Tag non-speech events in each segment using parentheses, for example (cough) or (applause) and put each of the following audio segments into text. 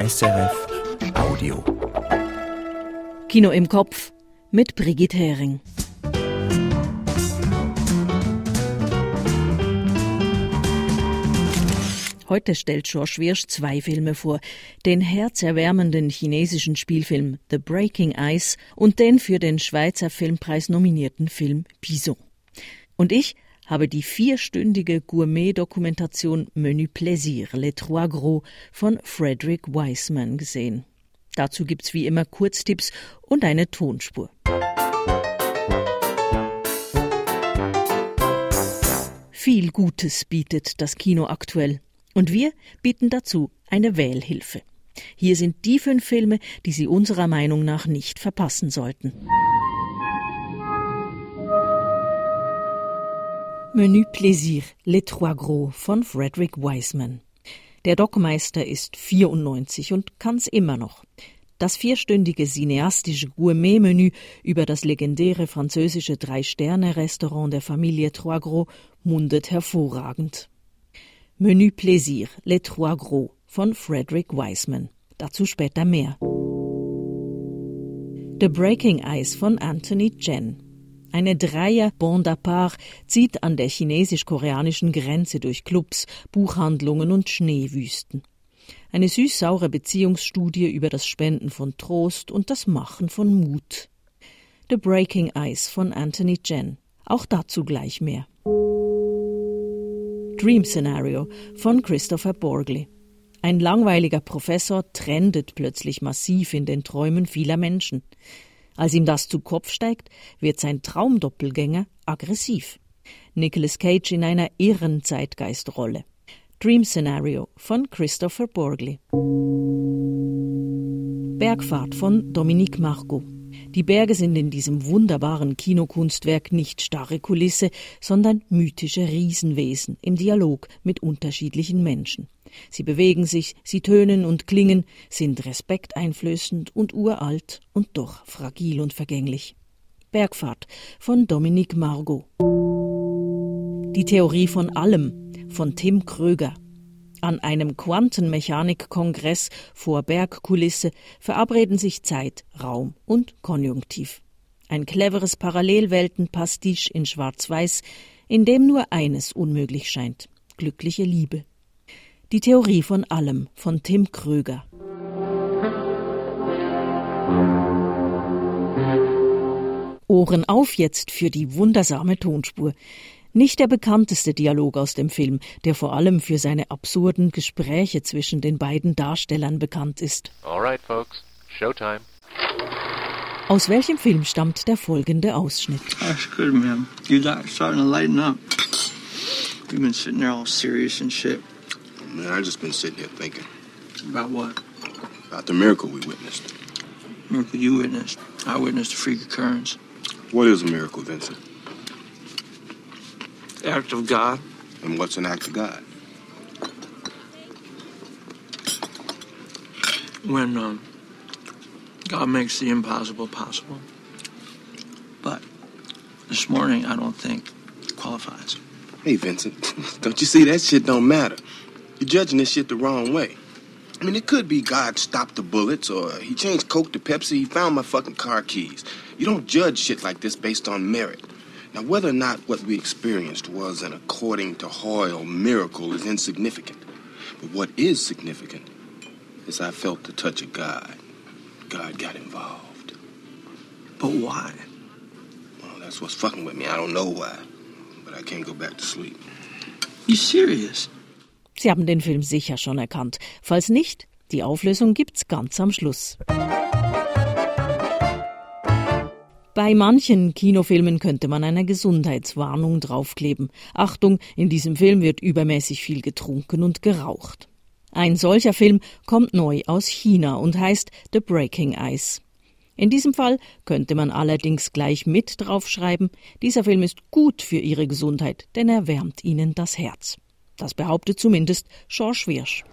SRF Audio. Kino im Kopf mit Brigitte Hering. Heute stellt George Wirsch zwei Filme vor. Den herzerwärmenden chinesischen Spielfilm The Breaking Ice und den für den Schweizer Filmpreis nominierten Film Bison. Und ich habe die vierstündige Gourmet-Dokumentation Menu Plaisir, Les Trois Gros von Frederick Wiseman gesehen. Dazu gibt's wie immer Kurztipps und eine Tonspur. Viel Gutes bietet das Kino aktuell. Und wir bieten dazu eine Wählhilfe. Hier sind die fünf Filme, die Sie unserer Meinung nach nicht verpassen sollten. Menü Plaisir, Les Trois Gros von Frederick Wiseman. Der Dockmeister ist 94 und kann's immer noch. Das vierstündige cineastische Gourmet-Menü über das legendäre französische Drei-Sterne-Restaurant der Familie Trois Gros mundet hervorragend. Menü Plaisir, Les Trois Gros von Frederick Wiseman. Dazu später mehr. The Breaking Ice von Anthony Chen. Eine Dreier Bande à part zieht an der chinesisch-koreanischen Grenze durch Clubs, Buchhandlungen und Schneewüsten. Eine süß-saure Beziehungsstudie über das Spenden von Trost und das Machen von Mut. The Breaking Ice von Anthony Chen. Auch dazu gleich mehr. Dream Scenario von Christopher Borgley. Ein langweiliger Professor trendet plötzlich massiv in den Träumen vieler Menschen. Als ihm das zu Kopf steigt, wird sein Traumdoppelgänger aggressiv. Nicolas Cage in einer irren Zeitgeistrolle. Dream Scenario von Christopher Borgley. Bergfahrt von Dominique Margot. Die Berge sind in diesem wunderbaren Kinokunstwerk nicht starre Kulisse, sondern mythische Riesenwesen im Dialog mit unterschiedlichen Menschen. Sie bewegen sich, sie tönen und klingen, sind respekteinflößend und uralt und doch fragil und vergänglich. Bergfahrt von Dominique Margot. Die Theorie von allem von Tim Kröger. An einem Quantenmechanik-Kongress vor Bergkulisse verabreden sich Zeit, Raum und Konjunktiv. Ein cleveres Parallelwelten-Pastiche in Schwarz-Weiß, in dem nur eines unmöglich scheint: glückliche Liebe. Die Theorie von allem von Tim Kröger. Ohren auf jetzt für die wundersame Tonspur. Nicht der bekannteste Dialog aus dem Film, der vor allem für seine absurden Gespräche zwischen den beiden Darstellern bekannt ist. All right, folks. Showtime. Aus welchem Film stammt der folgende Ausschnitt? That's good, man. You're not starting to lighten up. You've been sitting there all serious and shit. Man, I just been sitting here thinking About what? about the miracle we witnessed. Miracle you witnessed. I witnessed a freak occurrence. What is a miracle, Vincent? Act of God. And what's an act of God? When um, God makes the impossible possible. But this morning, I don't think qualifies. Hey, Vincent, (laughs) don't you see that shit don't matter? You're judging this shit the wrong way. I mean, it could be God stopped the bullets, or he changed Coke to Pepsi, he found my fucking car keys. You don't judge shit like this based on merit. Now, whether or not what we experienced was an according to Hoyle miracle is insignificant. But what is significant is I felt the touch of God. God got involved. But why? Well, that's what's fucking with me. I don't know why. But I can't go back to sleep. You serious? Sie haben den Film sicher schon erkannt. Falls nicht, die Auflösung gibt's ganz am Schluss. Bei manchen Kinofilmen könnte man eine Gesundheitswarnung draufkleben. Achtung, in diesem Film wird übermäßig viel getrunken und geraucht. Ein solcher Film kommt neu aus China und heißt The Breaking Ice. In diesem Fall könnte man allerdings gleich mit draufschreiben, dieser Film ist gut für Ihre Gesundheit, denn er wärmt Ihnen das Herz. Das behauptet zumindest George Wirsch.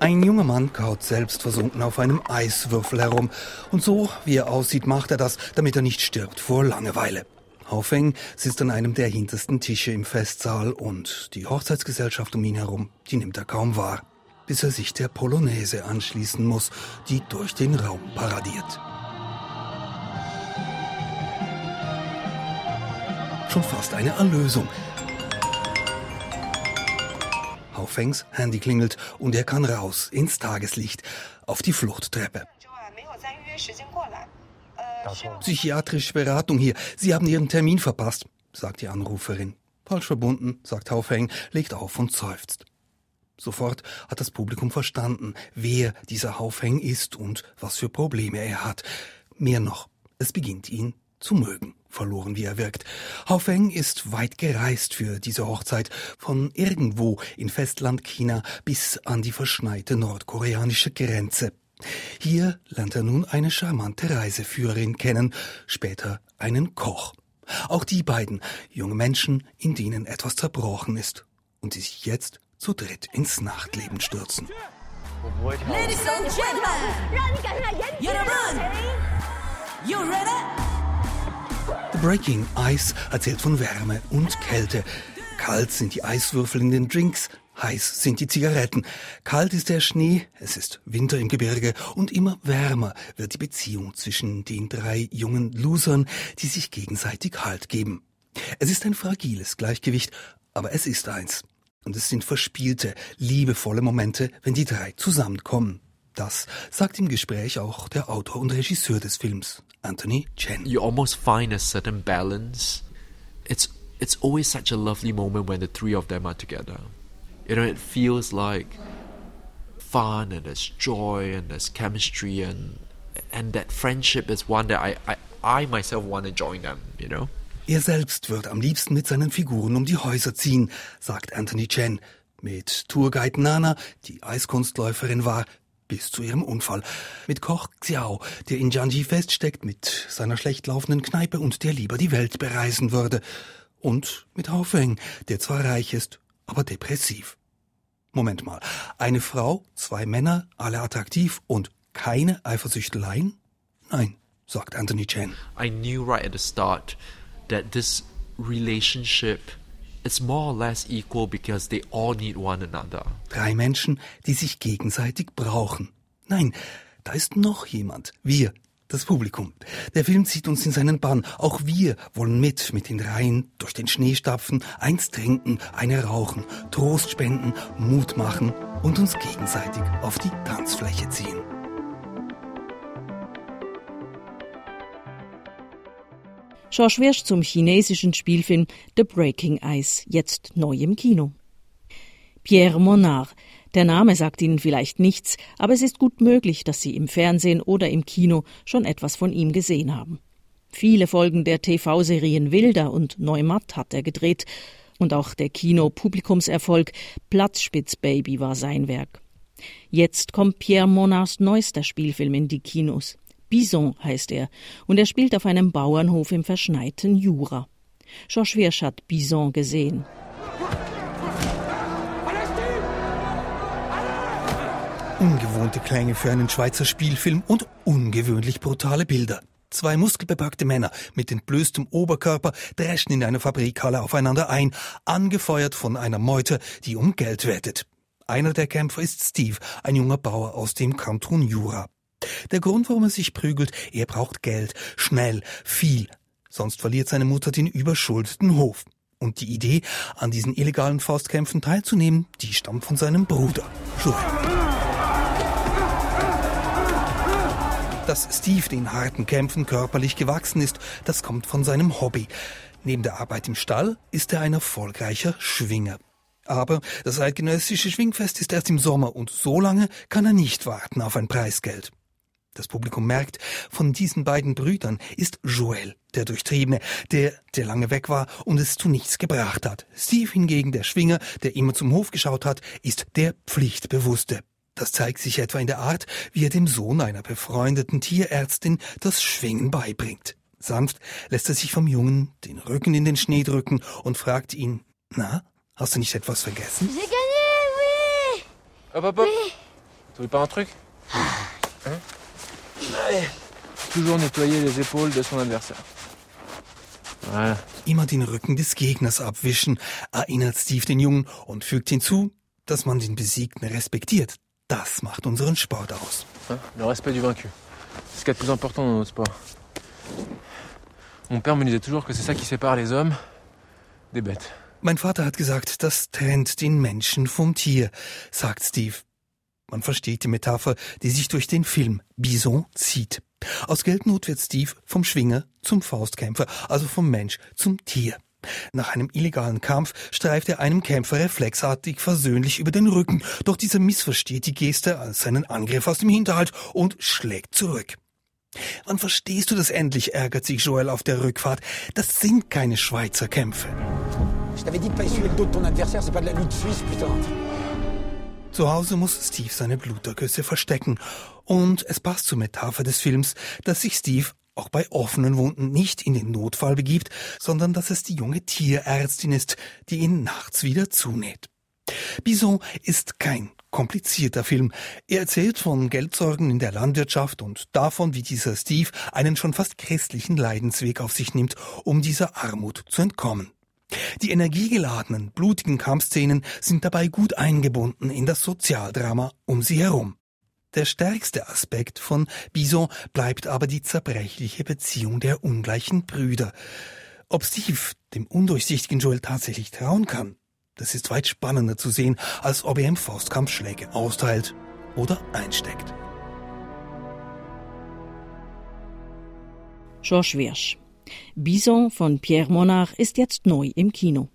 Ein junger Mann kaut selbstversunken auf einem Eiswürfel herum. Und so, wie er aussieht, macht er das, damit er nicht stirbt vor Langeweile. Haufeng sitzt an einem der hintersten Tische im Festsaal und die Hochzeitsgesellschaft um ihn herum, die nimmt er kaum wahr. bis er sich der Polonaise anschließen muss, die durch den Raum paradiert. Schon fast eine Erlösung. Haufengs Handy klingelt und er kann raus ins Tageslicht auf die Fluchttreppe. Psychiatrische Beratung hier. Sie haben Ihren Termin verpasst, sagt die Anruferin. Falsch verbunden, sagt Haufeng, legt auf und seufzt. Sofort hat das Publikum verstanden, wer dieser Haufeng ist und was für Probleme er hat. Mehr noch, es beginnt ihn zu mögen, verloren wie er wirkt. Haufeng ist weit gereist für diese Hochzeit, von irgendwo in Festland China bis an die verschneite nordkoreanische Grenze. Hier lernt er nun eine charmante Reiseführerin kennen, später einen Koch. Auch die beiden, junge Menschen, in denen etwas zerbrochen ist und die sich jetzt zu dritt ins Nachtleben stürzen. Ladies and gentlemen, you ready? Breaking Ice erzählt von Wärme und Kälte. Kalt sind die Eiswürfel in den Drinks, Heiß sind die Zigaretten, kalt ist der Schnee, es ist Winter im Gebirge und immer wärmer wird die Beziehung zwischen den drei jungen Losern, die sich gegenseitig Halt geben. Es ist ein fragiles Gleichgewicht, aber es ist eins. Und es sind verspielte, liebevolle Momente, wenn die drei zusammenkommen. Das sagt im Gespräch auch der Autor und Regisseur des Films, Anthony Chen. You almost find a certain balance. It's it's always such a lovely moment when the three of them are together. You know, it feels like fun and there's joy and there's chemistry and and that friendship is one that I, I, I myself want to join them, you know. Er selbst wird am liebsten mit seinen Figuren um die Häuser ziehen, sagt Anthony Chen. Mit Tourguide Nana, die Eiskunstläuferin war, bis zu ihrem Unfall. Mit Koch Xiao, der in Jiangji feststeckt, mit seiner schlecht laufenden Kneipe und der lieber die Welt bereisen würde. Und mit Hao Feng, der zwar reich ist, aber depressiv. Moment mal, eine Frau, zwei Männer, alle attraktiv und keine Eifersüchteleien? Nein, sagt Anthony Chen. I knew right at the start that this relationship is more or less equal because they all need one another. Drei Menschen, die sich gegenseitig brauchen. Nein, da ist noch jemand. Wir, das Publikum. Der Film zieht uns in seinen Bann. Auch wir wollen mit, mit den Reihen, durch den Schnee stapfen, eins trinken, eine rauchen, Trost spenden, Mut machen und uns gegenseitig auf die Tanzfläche ziehen. George Wirsch zum chinesischen Spielfilm The Breaking Ice, jetzt neu im Kino. Pierre Monard, der Name sagt Ihnen vielleicht nichts, aber es ist gut möglich, dass Sie im Fernsehen oder im Kino schon etwas von ihm gesehen haben. Viele Folgen der TV-Serien Wilder und Neumatt hat er gedreht, und auch der Kino-Publikumserfolg Platzspitzbaby war sein Werk. Jetzt kommt Pierre Monards neuester Spielfilm in die Kinos. Bison heißt er, und er spielt auf einem Bauernhof im verschneiten Jura. Georges Wirsch hat Bison gesehen. Ungewohnte Klänge für einen Schweizer Spielfilm und ungewöhnlich brutale Bilder. Zwei muskelbepackte Männer mit entblößtem Oberkörper dreschen in einer Fabrikhalle aufeinander ein, angefeuert von einer Meute, die um Geld wettet. Einer der Kämpfer ist Steve, ein junger Bauer aus dem Kanton Jura. Der Grund, warum er sich prügelt, er braucht Geld, schnell, viel, sonst verliert seine Mutter den überschuldeten Hof. Und die Idee, an diesen illegalen Faustkämpfen teilzunehmen, die stammt von seinem Bruder, Joel. Dass Steve den harten Kämpfen körperlich gewachsen ist, das kommt von seinem Hobby. Neben der Arbeit im Stall ist er ein erfolgreicher Schwinger. Aber das eidgenössische Schwingfest ist erst im Sommer und so lange kann er nicht warten auf ein Preisgeld. Das Publikum merkt, von diesen beiden Brüdern ist Joel der Durchtriebene, der, der lange weg war und es zu nichts gebracht hat. Steve hingegen, der Schwinger, der immer zum Hof geschaut hat, ist der Pflichtbewusste. Das zeigt sich etwa in der Art, wie er dem Sohn einer befreundeten Tierärztin das Schwingen beibringt. Sanft lässt er sich vom Jungen den Rücken in den Schnee drücken und fragt ihn, na, hast du nicht etwas vergessen? J'ai gagné, oui! Hop, hop, hop. Oui. Tu veux pas un truc hein Allez. Toujours nettoyer les épaules de son adversaire. Voilà. Immer den Rücken des Gegners abwischen, erinnert Steve den Jungen und fügt hinzu, dass man den Besiegten respektiert, das macht unseren Sport aus. Le respect du vaincu. C'est ce qu'il y a de plus important dans notre sport. Mon père me disait toujours que c'est ça qui sépare les hommes des bêtes. Mein Vater hat gesagt, das trennt den Menschen vom Tier, sagt Steve. Man versteht die Metapher, die sich durch den Film Bison zieht. Aus Geldnot wird Steve vom Schwinger zum Faustkämpfer, also vom Mensch zum Tier. Nach einem illegalen Kampf streift er einem Kämpfer reflexartig versöhnlich über den Rücken, doch dieser missversteht die Geste als seinen Angriff aus dem Hinterhalt und schlägt zurück. Wann verstehst du das endlich, ärgert sich Joel auf der Rückfahrt. Das sind keine Schweizer Kämpfe. Je t'avais dit de pas essuyer le dos de ton adversaire, c'est pas de. Zu Hause muss Steve seine Blutergüsse verstecken. Und es passt zur Metapher des Films, dass sich Steve auch bei offenen Wunden nicht in den Notfall begibt, sondern dass es die junge Tierärztin ist, die ihn nachts wieder zunäht. Bison ist kein komplizierter Film. Er erzählt von Geldsorgen in der Landwirtschaft und davon, wie dieser Steve einen schon fast christlichen Leidensweg auf sich nimmt, um dieser Armut zu entkommen. Die energiegeladenen, blutigen Kampfszenen sind dabei gut eingebunden in das Sozialdrama um sie herum. Der stärkste Aspekt von Bison bleibt aber die zerbrechliche Beziehung der ungleichen Brüder. Ob Steve dem undurchsichtigen Joel tatsächlich trauen kann, das ist weit spannender zu sehen, als ob er im Faustkampf Schläge austeilt oder einsteckt. Georges Wirsch. Bison von Pierre Monard ist jetzt neu im Kino.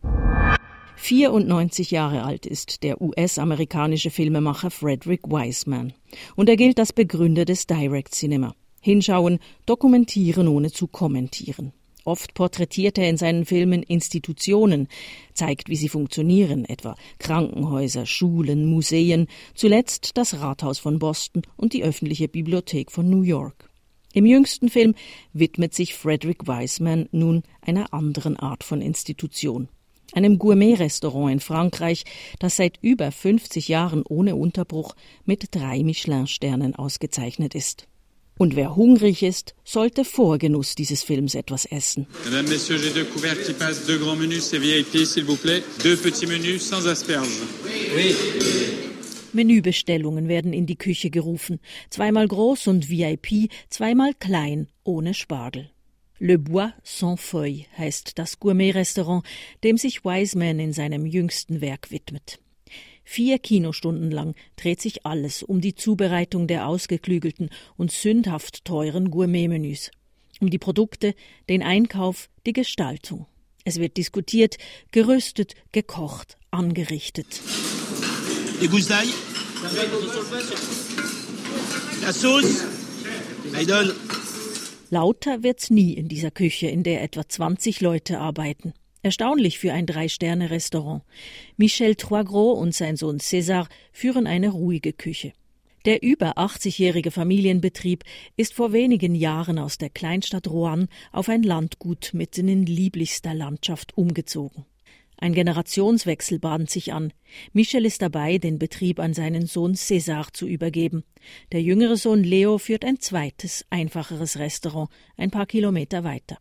94 Jahre alt ist der US-amerikanische Filmemacher Frederick Wiseman und er gilt als Begründer des Direct Cinema. Hinschauen, dokumentieren ohne zu kommentieren. Oft porträtiert er in seinen Filmen Institutionen, zeigt, wie sie funktionieren, etwa Krankenhäuser, Schulen, Museen, zuletzt das Rathaus von Boston und die öffentliche Bibliothek von New York. Im jüngsten Film widmet sich Frederick Wiseman nun einer anderen Art von Institution. Einem Gourmet-Restaurant in Frankreich, das seit über 50 Jahren ohne Unterbruch mit drei Michelin-Sternen ausgezeichnet ist. Und wer hungrig ist, sollte vor Genuss dieses Films etwas essen. Mesdames, Messieurs, j'ai deux couverts qui passent, deux grands menus, c'est VIP, s'il vous plaît. Deux petits menus sans asperges. Oui. Menübestellungen werden in die Küche gerufen. Zweimal groß und VIP, zweimal klein, ohne Spargel. Le Bois sans Feuilles heißt das Gourmet-Restaurant, dem sich Wiseman in seinem jüngsten Werk widmet. Vier Kinostunden lang dreht sich alles um die Zubereitung der ausgeklügelten und sündhaft teuren Gourmet-Menüs. Um die Produkte, den Einkauf, die Gestaltung. Es wird diskutiert, gerüstet, gekocht, angerichtet. Les gousses d'ail La sauce Idol Lauter wird's nie in dieser Küche, in der etwa 20 Leute arbeiten. Erstaunlich für ein Drei-Sterne-Restaurant. Michel Troisgros und sein Sohn César führen eine ruhige Küche. Der über 80-jährige Familienbetrieb ist vor wenigen Jahren aus der Kleinstadt Rouen auf ein Landgut mitten in lieblichster Landschaft umgezogen. Ein Generationswechsel bahnt sich an. Michel ist dabei, den Betrieb an seinen Sohn César zu übergeben. Der jüngere Sohn Leo führt ein zweites, einfacheres Restaurant ein paar Kilometer weiter.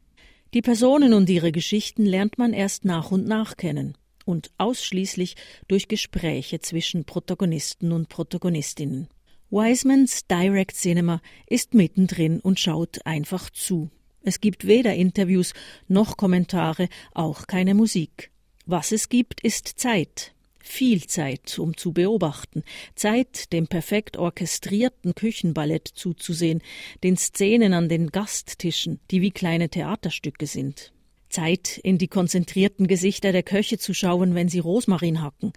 Die Personen und ihre Geschichten lernt man erst nach und nach kennen und ausschließlich durch Gespräche zwischen Protagonisten und Protagonistinnen. Wisemans Direct Cinema ist mittendrin und schaut einfach zu. Es gibt weder Interviews noch Kommentare, auch keine Musik. Was es gibt, ist Zeit, viel Zeit, um zu beobachten, Zeit, dem perfekt orchestrierten Küchenballett zuzusehen, den Szenen an den Gasttischen, die wie kleine Theaterstücke sind. Zeit, in die konzentrierten Gesichter der Köche zu schauen, wenn sie Rosmarin hacken,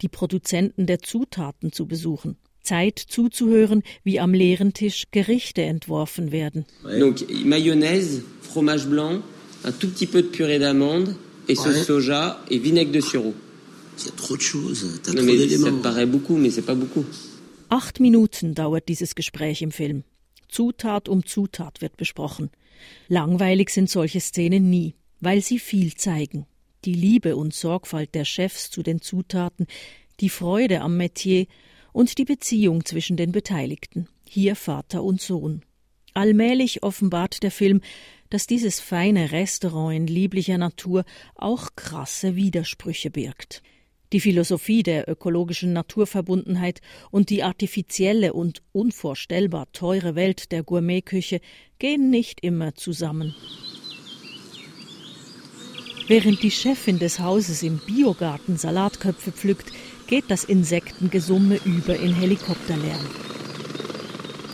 die Produzenten der Zutaten zu besuchen. Zeit zuzuhören, wie am leeren Tisch Gerichte entworfen werden. Donc Mayonnaise, fromage blanc, un tout petit peu de purée d'amande et sauce soja et vinaigre de sureau. Il y a trop de choses. T'as Non, trop mais ça d'éléments. paraît beaucoup, mais c'est pas beaucoup. Acht Minuten dauert dieses Gespräch im Film. Zutat um Zutat wird besprochen. Langweilig sind solche Szenen nie, weil sie viel zeigen. Die Liebe und Sorgfalt der Chefs zu den Zutaten, die Freude am Metier und die Beziehung zwischen den Beteiligten, hier Vater und Sohn. Allmählich offenbart der Film, dass dieses feine Restaurant in lieblicher Natur auch krasse Widersprüche birgt. Die Philosophie der ökologischen Naturverbundenheit und die artifizielle und unvorstellbar teure Welt der Gourmetküche gehen nicht immer zusammen. Während die Chefin des Hauses im Biogarten Salatköpfe pflückt, geht das Insektengesumme über in Helikopterlärm.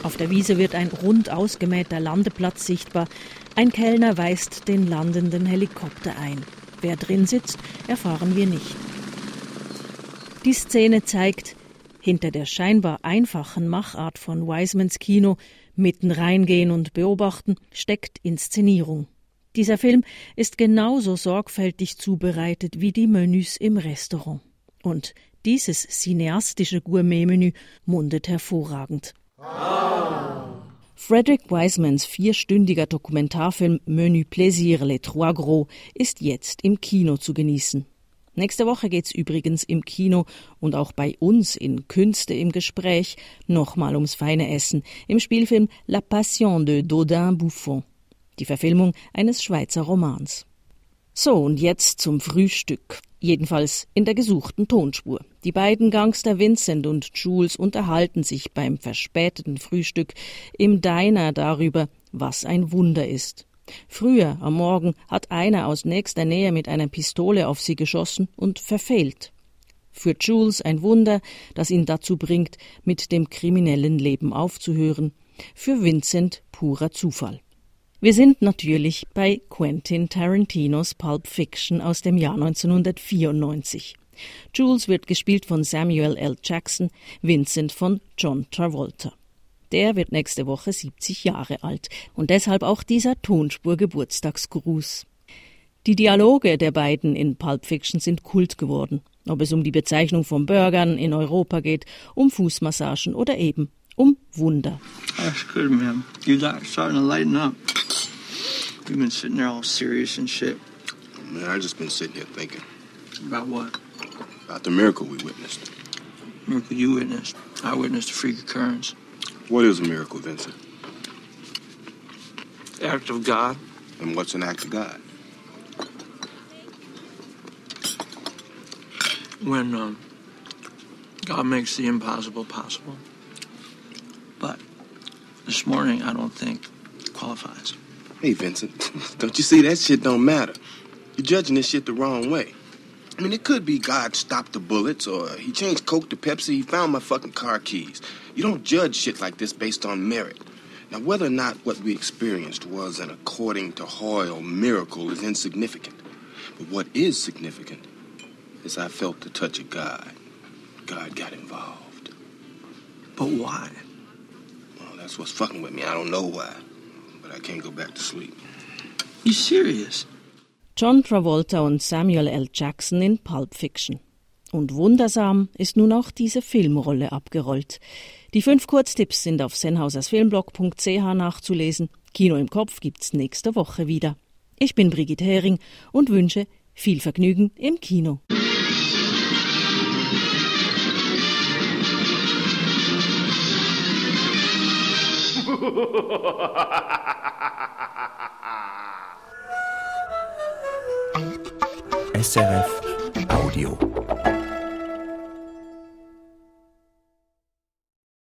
Auf der Wiese wird ein rund ausgemähter Landeplatz sichtbar. Ein Kellner weist den landenden Helikopter ein. Wer drin sitzt, erfahren wir nicht. Die Szene zeigt, hinter der scheinbar einfachen Machart von Wisemans Kino, mitten reingehen und beobachten, steckt Inszenierung. Dieser Film ist genauso sorgfältig zubereitet wie die Menüs im Restaurant. Und dieses cineastische Gourmet-Menü mundet hervorragend. Frederick Wisemans vierstündiger Dokumentarfilm Menu Plaisir Les Trois Gros ist jetzt im Kino zu genießen. Nächste Woche geht's übrigens im Kino und auch bei uns in Künste im Gespräch nochmal ums feine Essen im Spielfilm La Passion de Dodin Buffon, die Verfilmung eines Schweizer Romans. So, und jetzt zum Frühstück. Jedenfalls in der gesuchten Tonspur. Die beiden Gangster Vincent und Jules unterhalten sich beim verspäteten Frühstück im Diner darüber, was ein Wunder ist. Früher am Morgen hat einer aus nächster Nähe mit einer Pistole auf sie geschossen und verfehlt. Für Jules ein Wunder, das ihn dazu bringt, mit dem kriminellen Leben aufzuhören. Für Vincent purer Zufall. Wir sind natürlich bei Quentin Tarantinos Pulp Fiction aus dem Jahr 1994. Jules wird gespielt von Samuel L. Jackson, Vincent von John Travolta. Der wird nächste Woche 70 Jahre alt und deshalb auch dieser Tonspur Geburtstagsgruß. Die Dialoge der beiden in Pulp Fiction sind Kult geworden, ob es um die Bezeichnung von Burgern in Europa geht, um Fußmassagen oder eben um Wunder. That's good, man. You guys starting to lighten up. You've been sitting there all serious and shit. Man, I just been sitting here thinking About what? about the miracle we witnessed. Miracle you witnessed. I witnessed a freak occurrence. What is a miracle, Vincent? Act of God. And what's an act of God? When um, God makes the impossible possible. But this morning, I don't think qualifies. Hey, Vincent, (laughs) don't you see that shit don't matter? You're judging this shit the wrong way. I mean, it could be God stopped the bullets, or he changed Coke to Pepsi, he found my fucking car keys. You don't judge shit like this based on merit. Now, whether or not what we experienced was an according to Hoyle miracle is insignificant. But what is significant is I felt the touch of God. God got involved. But why? Well, that's what's fucking with me. I don't know why. But I can't go back to sleep. You serious? John Travolta und Samuel L. Jackson in Pulp Fiction. Und wundersam ist nun auch diese Filmrolle abgerollt. Die fünf Kurztipps sind auf sennhausersfilmblog.ch nachzulesen. Kino im Kopf gibt's nächste Woche wieder. Ich bin Brigitte Hering und wünsche viel Vergnügen im Kino. (laughs) SRF Audio.